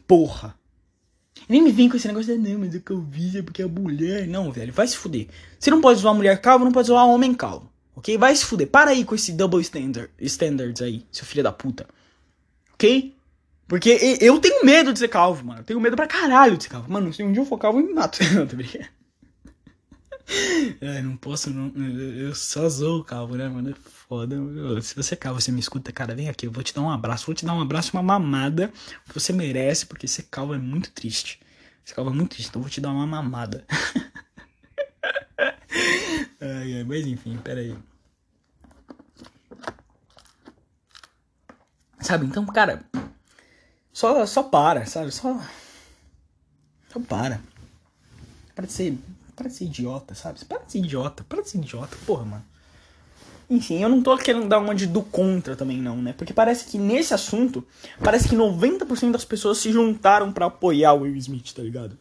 Porra. Nem me vem com esse negócio de não, mas a calvície é porque é mulher. Não, velho, vai se fuder. Você não pode zoar mulher calva, não pode zoar homem calvo. Ok? Vai se fuder. Para aí com esse double standard, standards aí, seu filho da puta. Ok? Porque eu tenho medo de ser calvo, mano. Eu tenho medo pra caralho de ser calvo. Mano, se um dia eu for calvo, eu me mato. (laughs) não, tô brincando. (laughs) É, não posso, não. Eu só zoo calvo, né, mano? É foda. Se você é calvo, você me escuta, cara, vem aqui. Eu vou te dar um abraço. Vou te dar um abraço, uma mamada. Você merece, porque ser calvo é muito triste. Ser calvo é muito triste, então eu vou te dar uma mamada. (laughs) ai, ai, mas enfim, peraí. Sabe? Então, cara, só, só para, sabe? Só. Só para. Para de ser. Para de ser idiota, sabe? Para de ser idiota, para de ser idiota, porra, mano. Enfim, eu não tô querendo dar uma de do contra também, não, né? Porque parece que nesse assunto, parece que 90% das pessoas se juntaram para apoiar o Will Smith, tá ligado?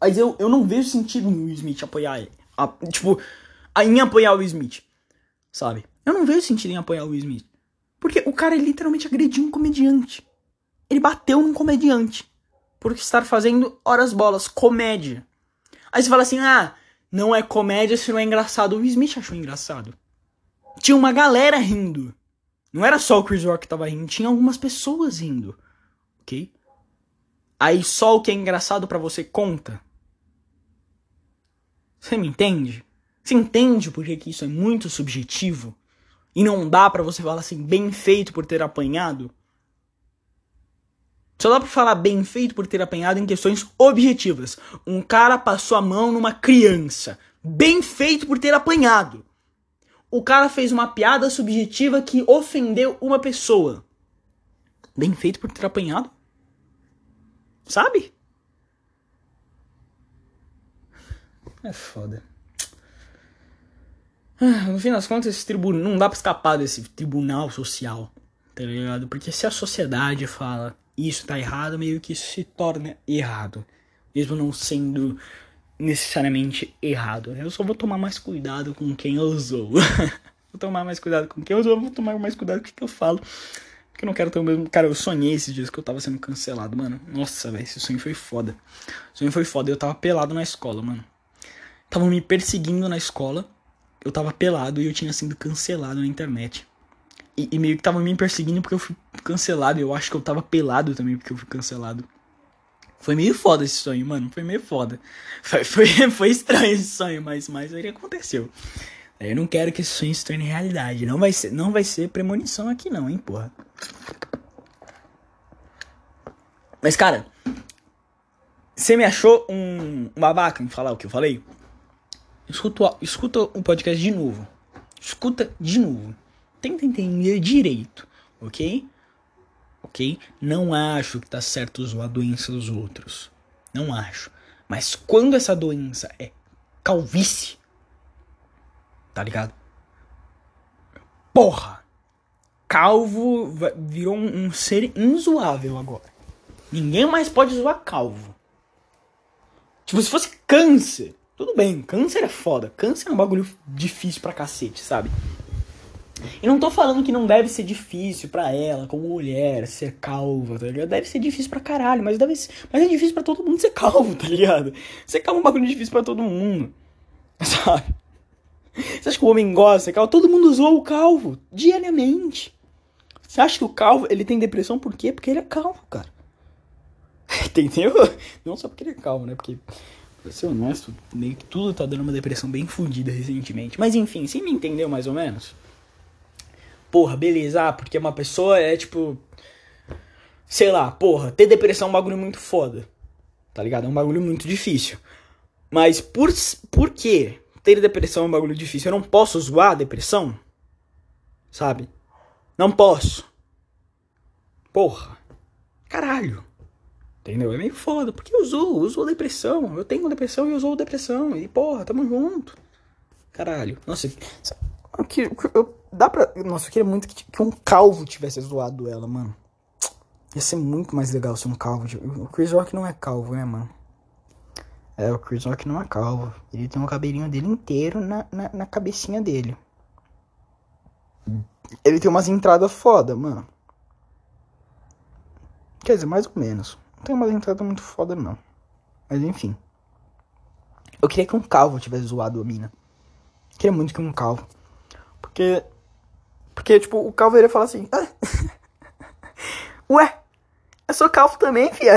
Mas eu, eu não vejo sentido no Will Smith apoiar ele. A, tipo, em apoiar o Will Smith, sabe? Eu não vejo sentido em apoiar o Will Smith. Porque o cara literalmente agrediu um comediante. Ele bateu num comediante. Por estar fazendo horas bolas, comédia. Aí você fala assim: ah, não é comédia se não é engraçado. O Smith achou engraçado. Tinha uma galera rindo. Não era só o Chris Rock que tava rindo, tinha algumas pessoas rindo. Ok? Aí só o que é engraçado para você conta. Você me entende? Você entende por que isso é muito subjetivo? E não dá para você falar assim, bem feito por ter apanhado? Só dá pra falar bem feito por ter apanhado em questões objetivas. Um cara passou a mão numa criança. Bem feito por ter apanhado. O cara fez uma piada subjetiva que ofendeu uma pessoa. Bem feito por ter apanhado. Sabe? É foda. Ah, no fim das contas, esse tribunal não dá pra escapar desse tribunal social, tá ligado? Porque se a sociedade fala isso tá errado, meio que se torna errado. Mesmo não sendo necessariamente errado. Eu só vou tomar mais cuidado com quem eu (laughs) vou tomar mais cuidado com quem eu vou tomar mais cuidado com o que eu falo. Porque eu não quero ter o mesmo. Cara, eu sonhei esses dias que eu tava sendo cancelado, mano. Nossa, velho, esse sonho foi foda. O sonho foi foda. Eu tava pelado na escola, mano. Estavam me perseguindo na escola. Eu tava pelado e eu tinha sido cancelado na internet. E, e meio que tava me perseguindo porque eu fui cancelado. Eu acho que eu tava pelado também porque eu fui cancelado. Foi meio foda esse sonho, mano. Foi meio foda. Foi, (laughs) foi, foi estranho esse sonho, mas, mas ele aconteceu. Eu não quero que esse sonho se torne realidade. Não vai ser, não vai ser premonição aqui não, hein, porra. Mas, cara, você me achou um, um babaca em falar o que eu falei? Escuta, escuta o podcast de novo. Escuta de novo. Tenta entender direito, ok? Ok? Não acho que tá certo zoar a doença dos outros. Não acho. Mas quando essa doença é calvície, tá ligado? Porra! Calvo virou um, um ser inzoável agora. Ninguém mais pode zoar calvo. Tipo, se fosse câncer, tudo bem, câncer é foda. Câncer é um bagulho difícil pra cacete, sabe? E não tô falando que não deve ser difícil para ela, como mulher, ser calva, tá ligado? Deve ser difícil pra caralho, mas, deve ser, mas é difícil para todo mundo ser calvo, tá ligado? Ser calvo é um bagulho difícil para todo mundo, (laughs) sabe? Você acha que o homem gosta de ser calvo? Todo mundo zoa o calvo, diariamente. Você acha que o calvo, ele tem depressão por quê? Porque ele é calvo, cara. (laughs) Entendeu? Não só porque ele é calvo, né? Porque, pra ser honesto, meio que tudo tá dando uma depressão bem fundida recentemente. Mas enfim, você me entendeu mais ou menos? Porra, beleza, ah, porque uma pessoa é tipo. Sei lá, porra, ter depressão é um bagulho muito foda. Tá ligado? É um bagulho muito difícil. Mas por, por que ter depressão é um bagulho difícil? Eu não posso zoar a depressão? Sabe? Não posso. Porra. Caralho. Entendeu? É meio foda, porque eu uso, uso a depressão. Eu tenho depressão e eu depressão. E porra, tamo junto. Caralho. Nossa, que, eu, dá pra. Nossa, eu queria muito que, que um calvo tivesse zoado ela, mano. Ia ser muito mais legal se um calvo. O Chris Rock não é calvo, né, mano? É, o Chris Rock não é calvo. Ele tem o cabelinho dele inteiro na, na, na cabecinha dele. Ele tem umas entradas foda, mano. Quer dizer, mais ou menos. Não tem umas entradas muito foda, não. Mas enfim. Eu queria que um calvo tivesse zoado a mina. queria muito que um calvo. Porque. Porque, tipo, o calvo iria falar assim. Ah, (laughs) Ué, eu sou calvo também, fia.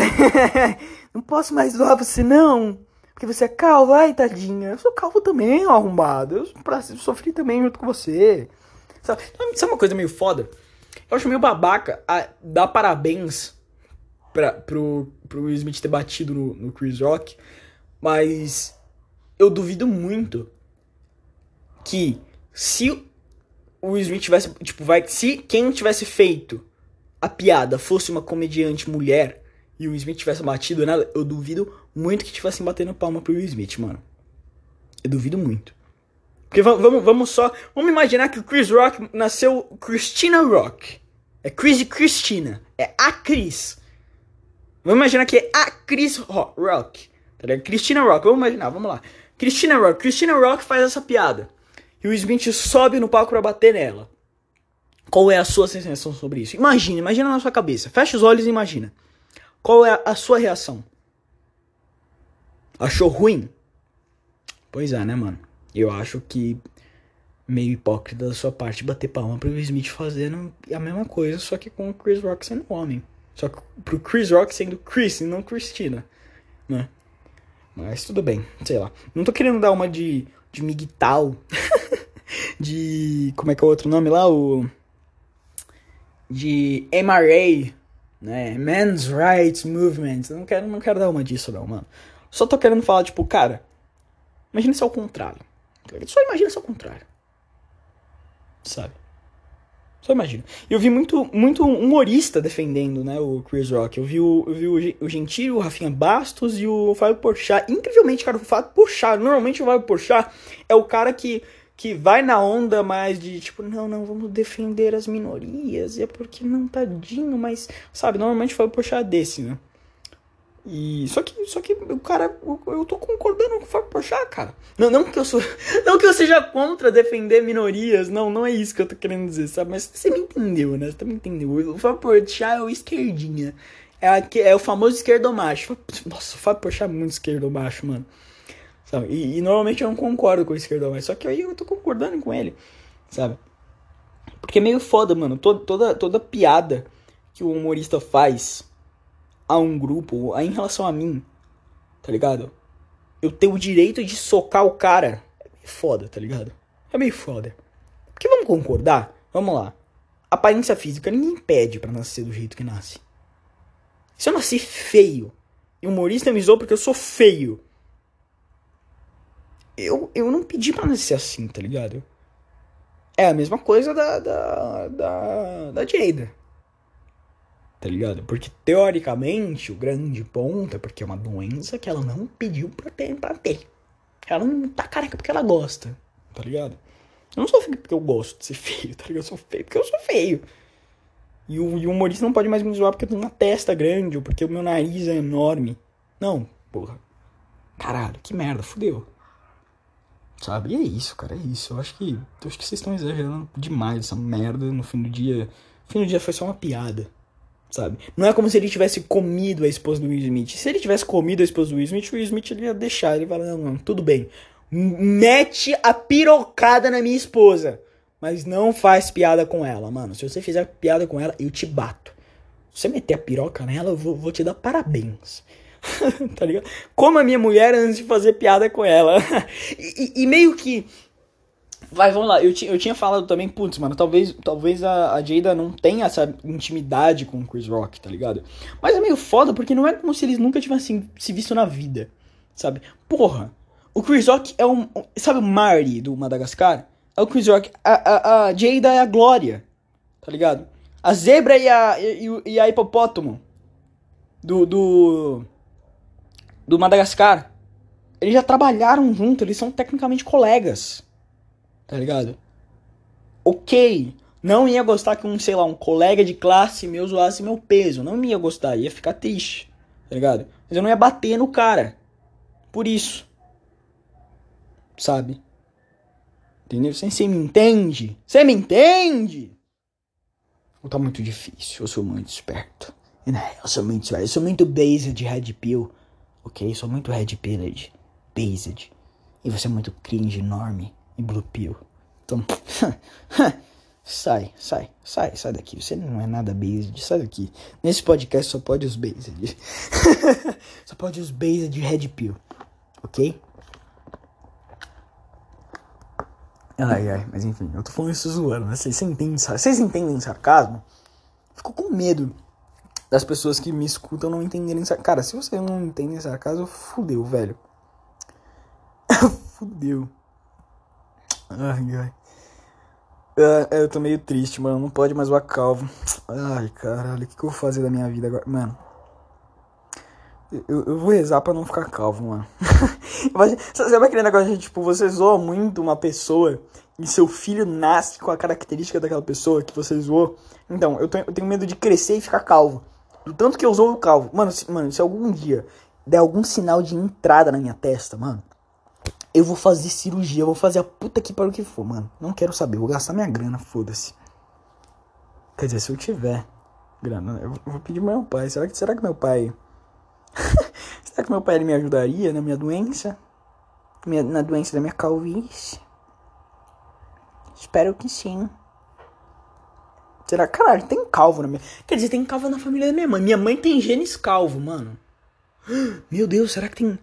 (laughs) não posso mais zoar você, não. Porque você é calvo, ai, tadinha. Eu sou calvo também, ó, arrombado. Eu sofri também junto com você. Sabe? Sabe uma coisa meio foda? Eu acho meio babaca a, dar parabéns pra, pro, pro Will Smith ter batido no, no Chris Rock. Mas eu duvido muito que se o Will Smith tivesse, tipo, vai, se quem tivesse feito a piada fosse uma comediante mulher e o Will Smith tivesse batido nela, eu duvido muito que tivessem batendo palma pro Will Smith, mano. Eu duvido muito. Porque vamos, vamos só. Vamos imaginar que o Chris Rock nasceu Christina Rock. É Chris e Christina. É a Chris. Vamos imaginar que é a Chris Rock. Tá? Christina Rock. Vamos imaginar, vamos lá. Christina Rock. Christina Rock faz essa piada e o Smith sobe no palco para bater nela. Qual é a sua sensação sobre isso? Imagina, imagina na sua cabeça. Fecha os olhos e imagina. Qual é a sua reação? Achou ruim? Pois é, né, mano? Eu acho que meio hipócrita da sua parte bater palma pro Smith fazendo a mesma coisa, só que com o Chris Rock sendo homem. Só que pro Chris Rock sendo Chris e não Christina, né? Mas tudo bem, sei lá. Não tô querendo dar uma de de Migtal, (laughs) de. Como é que é o outro nome lá? O. De MRA, né? Men's Rights Movement. Eu não quero, não quero dar uma disso, não, mano. Só tô querendo falar, tipo, cara, imagina se é o contrário. Só imagina se é o contrário. Sabe? Só imagina. Eu vi muito, muito humorista defendendo, né, o Chris Rock. Eu vi o, eu vi o, o Gentil, o Rafinha Bastos e o Fábio Porchat. Incrivelmente, cara, o Fábio Porchat, normalmente o Fábio Porchat é o cara que, que vai na onda mais de, tipo, não, não, vamos defender as minorias. E é porque não, tadinho, mas, sabe, normalmente o Porchat é desse, né? E só que, só que o cara, eu, tô concordando com o Fábio Porchat, cara. Não, não que eu sou, (laughs) não que eu seja contra defender minorias, não, não é isso que eu tô querendo dizer, sabe? Mas você me entendeu, né? Você me entendeu. O Fábio Porchat é o esquerdinha. É, a, é o famoso esquerdomacho. Nossa, o Fábio Porchat é muito esquerdomacho, mano. Sabe? E, e, normalmente eu não concordo com o esquerdomacho, só que aí eu tô concordando com ele, sabe? Porque é meio foda, mano. Toda, toda, toda piada que o humorista faz a um grupo, em relação a mim, tá ligado? Eu tenho o direito de socar o cara. É meio foda, tá ligado? É meio foda. Porque vamos concordar? Vamos lá. Aparência física, ninguém pede para nascer do jeito que nasce. Se eu nasci feio, e o humorista me zoou porque eu sou feio. Eu, eu não pedi pra nascer assim, tá ligado? É a mesma coisa da, da, da, da Jada tá ligado? Porque teoricamente o grande ponto é porque é uma doença que ela não pediu pra ter. Pra ter. Ela não tá careca porque ela gosta, tá ligado? Eu não sou feio porque eu gosto de ser feio, tá ligado? Eu sou feio porque eu sou feio. E o, e o humorista não pode mais me zoar porque eu tenho uma testa grande ou porque o meu nariz é enorme. Não, porra. Caralho, que merda, fudeu. Sabe? E é isso, cara, é isso. Eu acho que. Eu acho que vocês estão exagerando demais essa merda. No fim do dia. No fim do dia foi só uma piada sabe? Não é como se ele tivesse comido a esposa do Will Smith. Se ele tivesse comido a esposa do Will Smith, o Will Smith ele ia deixar. Ele fala, não, não, tudo bem. Mete a pirocada na minha esposa. Mas não faz piada com ela, mano. Se você fizer piada com ela, eu te bato. Se você meter a piroca nela, eu vou, vou te dar parabéns. (laughs) tá ligado? Como a minha mulher antes de fazer piada com ela. (laughs) e, e, e meio que Vai, vamos lá. Eu, eu tinha falado também, putz, mano, talvez, talvez a, a Jada não tenha essa intimidade com o Chris Rock, tá ligado? Mas é meio foda porque não é como se eles nunca tivessem se visto na vida, sabe? Porra, o Chris Rock é um. Sabe o Marty do Madagascar? É o Chris Rock. A, a, a Jada é a Glória, tá ligado? A zebra e a, e, e a hipopótamo do, do. do Madagascar. Eles já trabalharam junto, eles são tecnicamente colegas tá ligado? Ok, não ia gostar que um, sei lá, um colega de classe meu zoasse meu peso. Não ia gostar, ia ficar triste, tá ligado? Mas eu não ia bater no cara. Por isso. Sabe? Entendeu? Você me entende? Você me entende? Ou tá muito difícil? Eu sou muito esperto. Eu sou muito esperto. Eu sou muito based red pill. Ok? Eu sou muito red pilled. Based. E você é muito cringe enorme e Pill. Então, (laughs) sai, sai, sai, sai daqui. Você não é nada based, sai daqui. Nesse podcast só pode os based. (laughs) só pode os based de Red Pill, ok? Ai, ai, mas enfim, eu tô falando isso zoando, né? Vocês entendem, vocês entendem sarcasmo? Fico com medo das pessoas que me escutam não entenderem sarcasmo. Cara, se você não entende sarcasmo, fudeu, velho. (laughs) fudeu. Ai, ai. Ah, eu tô meio triste, mano. Não pode mais o calvo. Ai, caralho. O que, que eu vou fazer da minha vida agora? Mano. Eu, eu vou rezar pra não ficar calvo, mano. (laughs) Sabe aquele negócio de, tipo, você zoa muito uma pessoa e seu filho nasce com a característica daquela pessoa que você zoou? Então, eu tenho, eu tenho medo de crescer e ficar calvo. Do tanto que eu zoo o calvo. Mano se, mano, se algum dia der algum sinal de entrada na minha testa, mano, eu vou fazer cirurgia, eu vou fazer a puta que para o que for, mano. Não quero saber, vou gastar minha grana, foda-se. Quer dizer, se eu tiver grana, eu vou pedir pro meu pai. Será que, será que meu pai. (laughs) será que meu pai me ajudaria na minha doença? Minha, na doença da minha calvície? Espero que sim. Será? Caralho, tem calvo na minha. Quer dizer, tem calvo na família da minha mãe. Minha mãe tem genes calvo, mano. (gasps) Meu Deus, será que tem.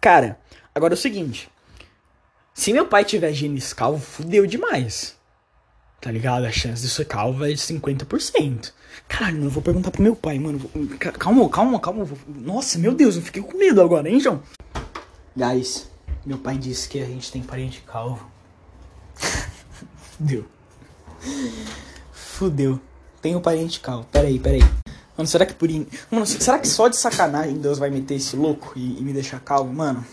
Cara, agora é o seguinte. Se meu pai tiver genes calvo, fudeu demais. Tá ligado? A chance de ser calvo é de 50%. Caralho, eu vou perguntar pro meu pai, mano. Calma, calma, calma. Nossa, meu Deus, eu fiquei com medo agora, hein, João? Guys, meu pai disse que a gente tem parente calvo. (laughs) Fudeu. Fudeu. Tenho parente calvo. Peraí, peraí. Mano, será que por. Mano, será que só de sacanagem Deus vai meter esse louco e, e me deixar calvo? Mano.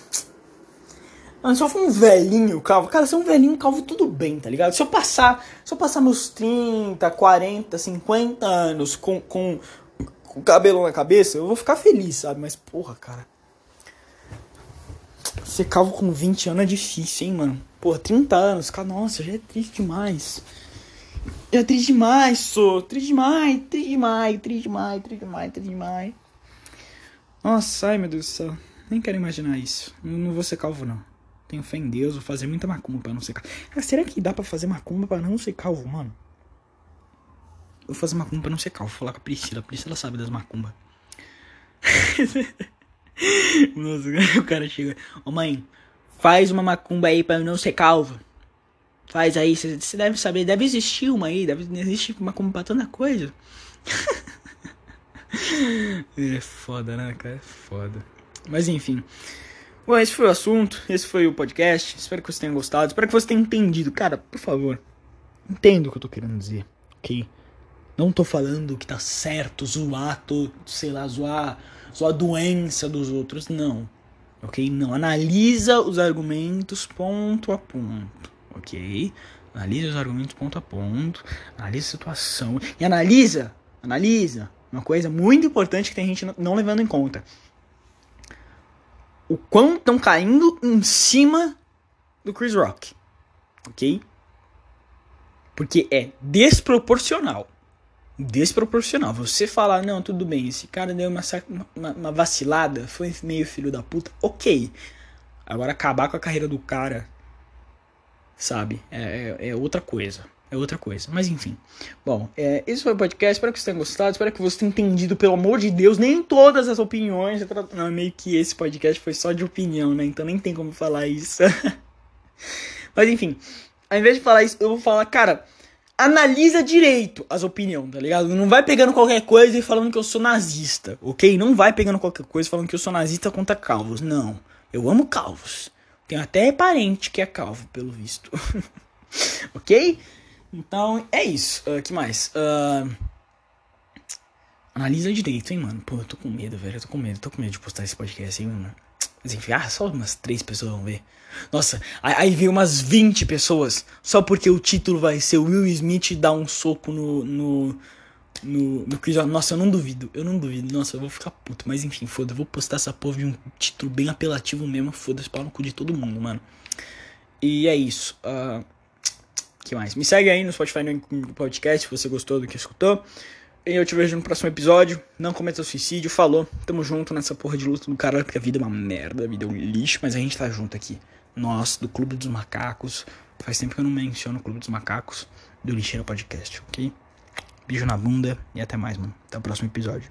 Mano, se eu for um velhinho calvo, cara, se eu um velhinho calvo, tudo bem, tá ligado? Se eu passar, se eu passar meus 30, 40, 50 anos com, com, com cabelo na cabeça, eu vou ficar feliz, sabe? Mas, porra, cara. Ser calvo com 20 anos é difícil, hein, mano? Porra, 30 anos, cara, nossa, já é triste demais. É triste demais, sou. Triste demais, triste demais, triste demais, triste demais, triste demais. Nossa, ai meu Deus do céu. Nem quero imaginar isso. Não vou ser calvo, não. Tenho fé em Deus, vou fazer muita macumba pra não ser calvo. Cara, será que dá pra fazer macumba pra não ser calvo, mano? vou fazer macumba pra não ser calvo. Vou falar com a Priscila. A Priscila sabe das macumbas. (laughs) Nossa, o cara chega. Ô oh, mãe, faz uma macumba aí pra não ser calvo. Faz aí, você deve saber, deve existir uma aí, deve existir como pra tanta coisa. (laughs) é foda, né, cara? É foda. Mas enfim. Bom, esse foi o assunto, esse foi o podcast. Espero que você tenha gostado, espero que você tenha entendido. Cara, por favor, entenda o que eu tô querendo dizer, ok? Não tô falando que tá certo zoar, tô, sei lá, zoar, zoar a doença dos outros, não. Ok? Não. Analisa os argumentos ponto a ponto ok? Analisa os argumentos ponto a ponto, analisa a situação e analisa, analisa uma coisa muito importante que tem gente não levando em conta. O quão estão caindo em cima do Chris Rock, ok? Porque é desproporcional. Desproporcional. Você falar, não, tudo bem, esse cara deu uma, uma, uma vacilada, foi meio filho da puta, ok. Agora acabar com a carreira do cara sabe? É, é, é, outra coisa. É outra coisa. Mas enfim. Bom, é, esse foi o podcast. Espero que você tenha gostado. Espero que você tenha entendido, pelo amor de Deus, nem todas as opiniões. Não, meio que esse podcast foi só de opinião, né? Então nem tem como falar isso. (laughs) Mas enfim. Ao invés de falar isso, eu vou falar, cara, analisa direito as opiniões, tá ligado? Não vai pegando qualquer coisa e falando que eu sou nazista, ok? Não vai pegando qualquer coisa falando que eu sou nazista contra calvos. Não. Eu amo calvos. Tenho até parente que é calvo, pelo visto. (laughs) ok? Então, é isso. Uh, que mais? Uh, analisa direito, hein, mano. Pô, eu tô com medo, velho. Eu tô com medo. Tô com medo de postar esse podcast aí, mano. Mas enfim, ah, só umas três pessoas vão ver. Nossa, aí, veio umas 20 pessoas. Só porque o título vai ser Will Smith dar um soco no, no, no, no Chris Nossa, eu não duvido, eu não duvido. Nossa, eu vou ficar puto. Mas enfim, foda, eu vou postar essa porra de um título bem apelativo mesmo. Foda-se, pau no cu de todo mundo, mano. E é isso. Uh, que mais? Me segue aí no Spotify no podcast se você gostou do que escutou. E eu te vejo no próximo episódio. Não cometa suicídio. Falou. Tamo junto nessa porra de luta do caralho, porque a vida é uma merda, a vida é um lixo, mas a gente tá junto aqui. Nós, do Clube dos Macacos. Faz tempo que eu não menciono o Clube dos Macacos do Lixeira Podcast, ok? Beijo na bunda e até mais, mano. Até o próximo episódio.